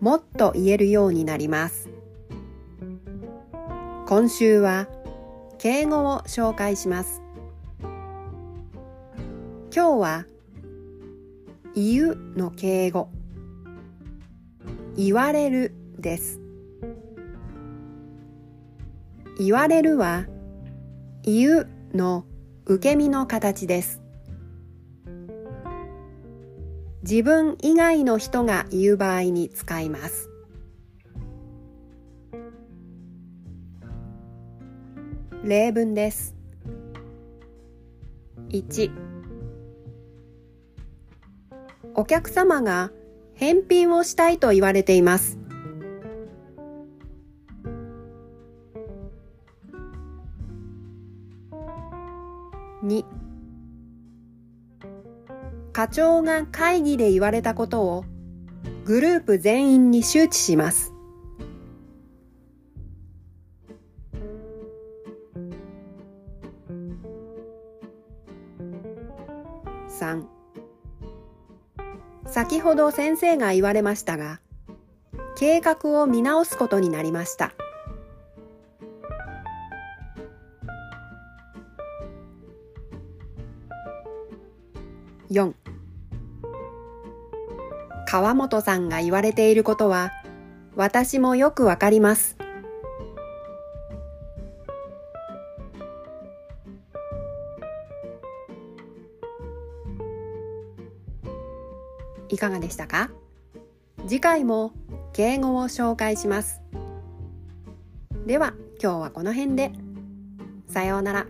もっと言えるようになります。今週は敬語を紹介します。今日は言うの敬語。言われるです。言われるは言うの受け身の形です。自分以外の人が言う場合に使います。例文です。1お客様が返品をしたいと言われています。2課長が会議で言われたことをグループ全員に周知します。3先ほど先生が言われましたが、計画を見直すことになりました。4川本さんが言われていることは私もよくわかります。いかがでしたか？次回も敬語を紹介します。では今日はこの辺で。さようなら。